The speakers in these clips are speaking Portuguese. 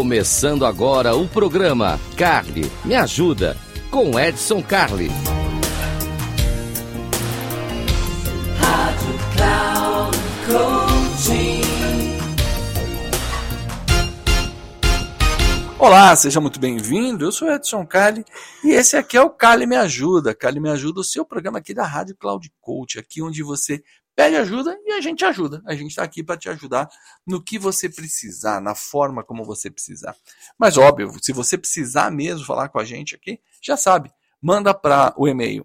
Começando agora o programa Carly Me Ajuda com Edson Carli. Rádio Cloud Coaching. Olá, seja muito bem-vindo. Eu sou Edson Carli e esse aqui é o Carli Me Ajuda. Carli Me Ajuda, o seu programa aqui da Rádio Cloud Coach, aqui onde você pede ajuda e a gente ajuda. A gente está aqui para te ajudar no que você precisar, na forma como você precisar. Mas óbvio, se você precisar mesmo falar com a gente aqui, já sabe, manda para o e-mail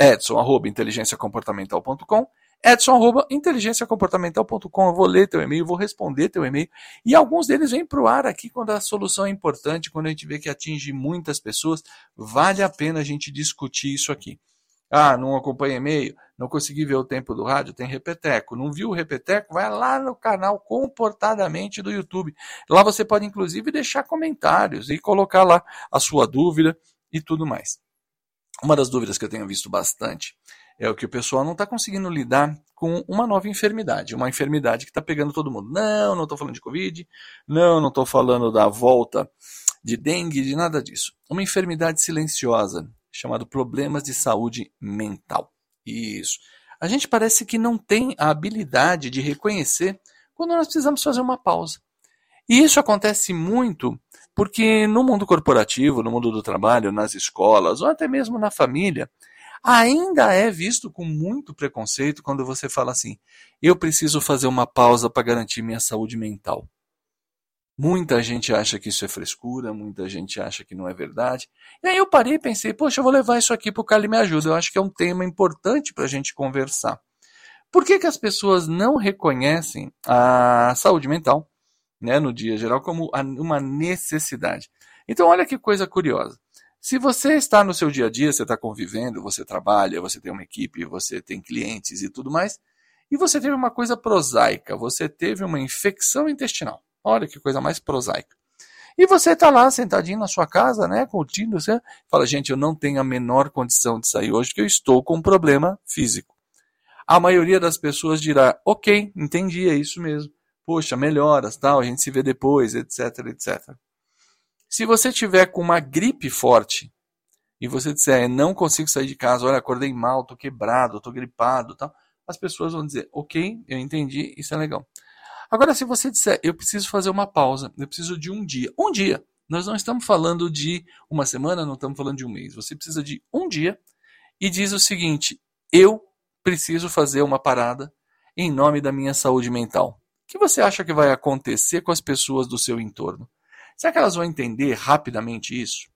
edson@inteligenciacomportamental.com edson@inteligenciacomportamental.com. Eu vou ler teu e-mail, vou responder teu e-mail e alguns deles vêm para o ar aqui quando a solução é importante, quando a gente vê que atinge muitas pessoas, vale a pena a gente discutir isso aqui. Ah, não acompanha e-mail, não consegui ver o tempo do rádio, tem Repeteco. Não viu o Repeteco? Vai lá no canal Comportadamente do YouTube. Lá você pode, inclusive, deixar comentários e colocar lá a sua dúvida e tudo mais. Uma das dúvidas que eu tenho visto bastante é o que o pessoal não está conseguindo lidar com uma nova enfermidade, uma enfermidade que está pegando todo mundo. Não, não estou falando de Covid, não, não estou falando da volta de dengue, de nada disso. Uma enfermidade silenciosa chamado Problemas de Saúde Mental. Isso. A gente parece que não tem a habilidade de reconhecer quando nós precisamos fazer uma pausa. E isso acontece muito porque no mundo corporativo, no mundo do trabalho, nas escolas ou até mesmo na família, ainda é visto com muito preconceito quando você fala assim: eu preciso fazer uma pausa para garantir minha saúde mental. Muita gente acha que isso é frescura, muita gente acha que não é verdade. E aí eu parei e pensei, poxa, eu vou levar isso aqui para o Cali Me Ajuda. Eu acho que é um tema importante para a gente conversar. Por que, que as pessoas não reconhecem a saúde mental, né, no dia geral, como uma necessidade? Então, olha que coisa curiosa. Se você está no seu dia a dia, você está convivendo, você trabalha, você tem uma equipe, você tem clientes e tudo mais, e você teve uma coisa prosaica, você teve uma infecção intestinal. Olha que coisa mais prosaica. E você está lá sentadinho na sua casa, né, curtindo, você fala, gente, eu não tenho a menor condição de sair hoje porque eu estou com um problema físico. A maioria das pessoas dirá, ok, entendi, é isso mesmo. Poxa, melhoras, tal, a gente se vê depois, etc, etc. Se você tiver com uma gripe forte e você disser, não consigo sair de casa, olha, acordei mal, estou quebrado, estou gripado, tal, as pessoas vão dizer, ok, eu entendi, isso é legal. Agora, se você disser, eu preciso fazer uma pausa, eu preciso de um dia, um dia, nós não estamos falando de uma semana, não estamos falando de um mês, você precisa de um dia e diz o seguinte: eu preciso fazer uma parada em nome da minha saúde mental. O que você acha que vai acontecer com as pessoas do seu entorno? Será que elas vão entender rapidamente isso?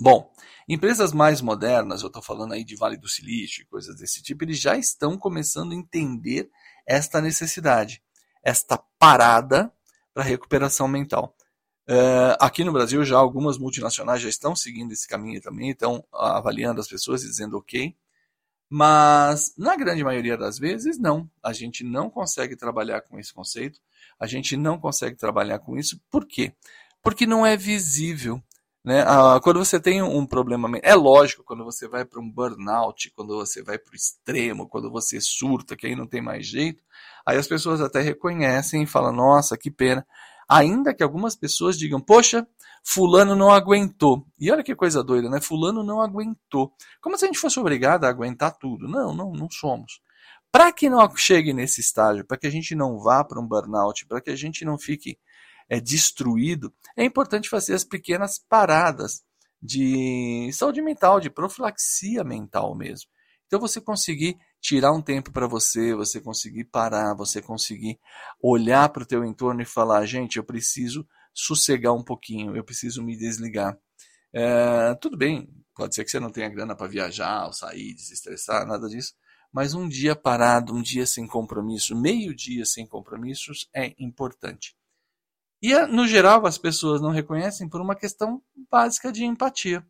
Bom, empresas mais modernas, eu estou falando aí de Vale do Silício e coisas desse tipo, eles já estão começando a entender esta necessidade esta parada para recuperação mental. Uh, aqui no Brasil já algumas multinacionais já estão seguindo esse caminho também, estão avaliando as pessoas e dizendo ok, mas na grande maioria das vezes não. A gente não consegue trabalhar com esse conceito, a gente não consegue trabalhar com isso. Por quê? Porque não é visível. Né? Ah, quando você tem um problema, é lógico, quando você vai para um burnout, quando você vai para o extremo, quando você surta, que aí não tem mais jeito, aí as pessoas até reconhecem e falam: nossa, que pena. Ainda que algumas pessoas digam: poxa, Fulano não aguentou. E olha que coisa doida, né? Fulano não aguentou. Como se a gente fosse obrigado a aguentar tudo. Não, não, não somos. Para que não chegue nesse estágio, para que a gente não vá para um burnout, para que a gente não fique é destruído, é importante fazer as pequenas paradas de saúde mental, de profilaxia mental mesmo. Então você conseguir tirar um tempo para você, você conseguir parar, você conseguir olhar para o teu entorno e falar, gente, eu preciso sossegar um pouquinho, eu preciso me desligar. É, tudo bem, pode ser que você não tenha grana para viajar, ou sair, desestressar, nada disso, mas um dia parado, um dia sem compromisso, meio dia sem compromissos é importante. E, no geral, as pessoas não reconhecem por uma questão básica de empatia.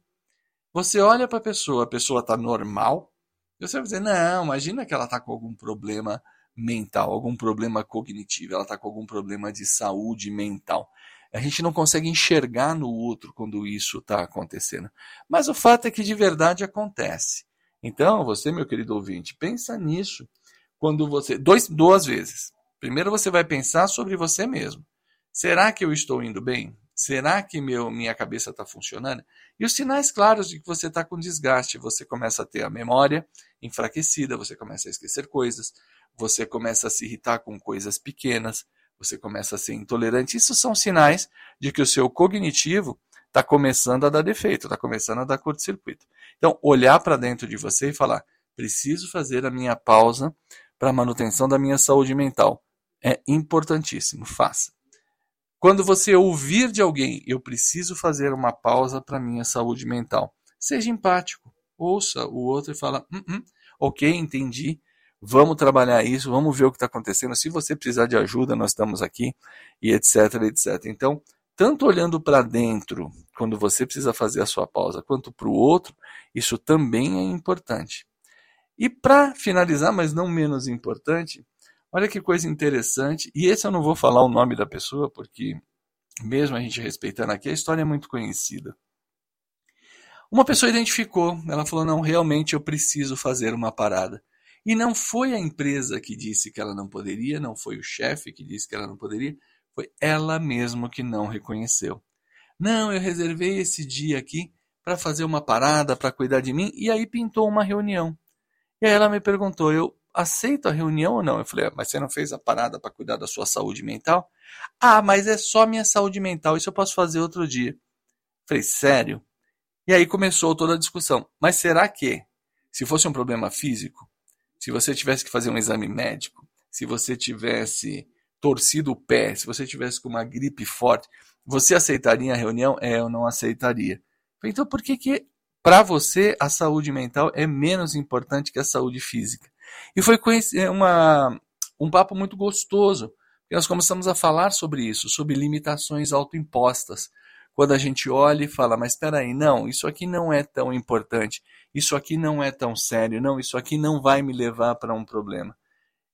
Você olha para a pessoa, a pessoa está normal, e você vai dizer, não, imagina que ela está com algum problema mental, algum problema cognitivo, ela está com algum problema de saúde mental. A gente não consegue enxergar no outro quando isso está acontecendo. Mas o fato é que de verdade acontece. Então, você, meu querido ouvinte, pensa nisso quando você. Dois, duas vezes. Primeiro você vai pensar sobre você mesmo. Será que eu estou indo bem? Será que meu, minha cabeça está funcionando? E os sinais claros de que você está com desgaste, você começa a ter a memória enfraquecida, você começa a esquecer coisas, você começa a se irritar com coisas pequenas, você começa a ser intolerante. Isso são sinais de que o seu cognitivo está começando a dar defeito, está começando a dar curto-circuito. Então, olhar para dentro de você e falar: preciso fazer a minha pausa para a manutenção da minha saúde mental. É importantíssimo, faça. Quando você ouvir de alguém, eu preciso fazer uma pausa para minha saúde mental, seja empático. Ouça o outro e fala: hum, hum, ok, entendi. Vamos trabalhar isso, vamos ver o que está acontecendo. Se você precisar de ajuda, nós estamos aqui, e etc, etc. Então, tanto olhando para dentro, quando você precisa fazer a sua pausa, quanto para o outro, isso também é importante. E para finalizar, mas não menos importante, olha que coisa interessante, e esse eu não vou falar o nome da pessoa, porque mesmo a gente respeitando aqui, a história é muito conhecida. Uma pessoa identificou, ela falou: não, realmente eu preciso fazer uma parada. E não foi a empresa que disse que ela não poderia, não foi o chefe que disse que ela não poderia, foi ela mesma que não reconheceu. Não, eu reservei esse dia aqui para fazer uma parada, para cuidar de mim, e aí pintou uma reunião. E aí ela me perguntou: eu aceito a reunião ou não? Eu falei: ah, mas você não fez a parada para cuidar da sua saúde mental? Ah, mas é só minha saúde mental, isso eu posso fazer outro dia. Eu falei: sério? E aí começou toda a discussão. Mas será que, se fosse um problema físico, se você tivesse que fazer um exame médico, se você tivesse torcido o pé, se você tivesse com uma gripe forte, você aceitaria a reunião? É, eu não aceitaria. Então, por que, que para você a saúde mental é menos importante que a saúde física? E foi é, uma, um papo muito gostoso, porque nós começamos a falar sobre isso, sobre limitações autoimpostas. Quando a gente olha e fala, mas espera aí, não, isso aqui não é tão importante, isso aqui não é tão sério, não, isso aqui não vai me levar para um problema.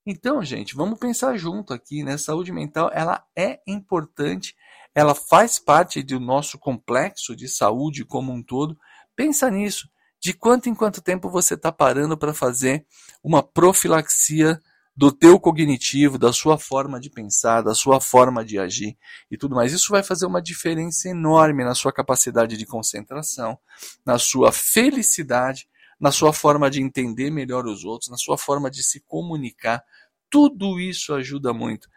Então, gente, vamos pensar junto aqui, né? Saúde mental, ela é importante, ela faz parte do nosso complexo de saúde como um todo. Pensa nisso. De quanto em quanto tempo você está parando para fazer uma profilaxia do teu cognitivo, da sua forma de pensar, da sua forma de agir e tudo mais. Isso vai fazer uma diferença enorme na sua capacidade de concentração, na sua felicidade na sua forma de entender melhor os outros, na sua forma de se comunicar. Tudo isso ajuda muito.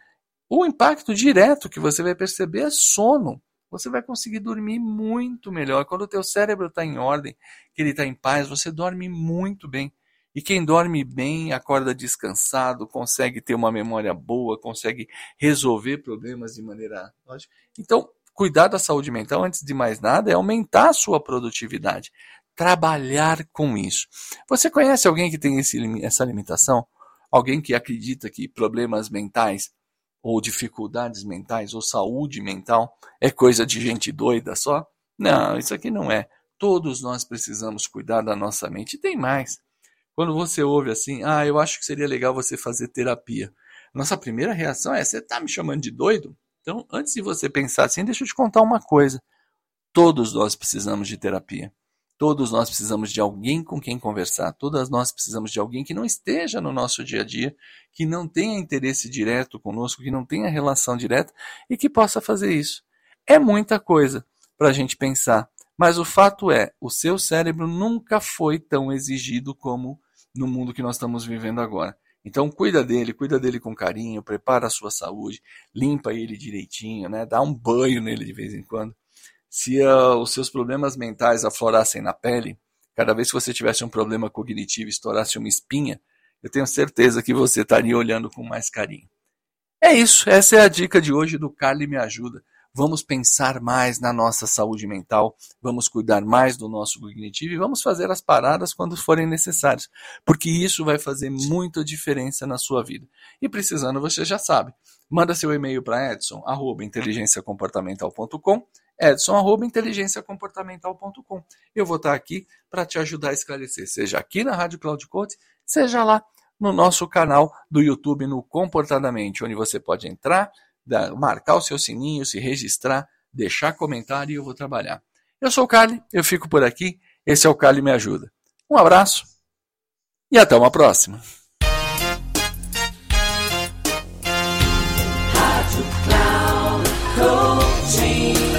O impacto direto que você vai perceber é sono. Você vai conseguir dormir muito melhor. Quando o teu cérebro está em ordem, que ele está em paz, você dorme muito bem. E quem dorme bem, acorda descansado, consegue ter uma memória boa, consegue resolver problemas de maneira lógica. Então, cuidar da saúde mental, antes de mais nada, é aumentar a sua produtividade trabalhar com isso. Você conhece alguém que tem esse, essa limitação? Alguém que acredita que problemas mentais ou dificuldades mentais ou saúde mental é coisa de gente doida só? Não, isso aqui não é. Todos nós precisamos cuidar da nossa mente. E tem mais. Quando você ouve assim, ah, eu acho que seria legal você fazer terapia. Nossa primeira reação é: você está me chamando de doido? Então, antes de você pensar assim, deixa eu te contar uma coisa. Todos nós precisamos de terapia. Todos nós precisamos de alguém com quem conversar, todas nós precisamos de alguém que não esteja no nosso dia a dia, que não tenha interesse direto conosco, que não tenha relação direta e que possa fazer isso. É muita coisa para a gente pensar, mas o fato é, o seu cérebro nunca foi tão exigido como no mundo que nós estamos vivendo agora. Então cuida dele, cuida dele com carinho, prepara a sua saúde, limpa ele direitinho, né? Dá um banho nele de vez em quando se uh, os seus problemas mentais aflorassem na pele, cada vez que você tivesse um problema cognitivo estourasse uma espinha, eu tenho certeza que você estaria olhando com mais carinho. É isso, essa é a dica de hoje do Carly Me Ajuda. Vamos pensar mais na nossa saúde mental, vamos cuidar mais do nosso cognitivo e vamos fazer as paradas quando forem necessárias, porque isso vai fazer muita diferença na sua vida. E precisando, você já sabe, manda seu e-mail para edson@inteligenciacomportamental.com edson.inteligenciacomportamental.com. Eu vou estar aqui para te ajudar a esclarecer, seja aqui na Rádio Cloud Coach, seja lá no nosso canal do YouTube no Comportadamente, onde você pode entrar, marcar o seu sininho, se registrar, deixar comentário e eu vou trabalhar. Eu sou o Carly, eu fico por aqui. Esse é o Carly Me Ajuda. Um abraço e até uma próxima.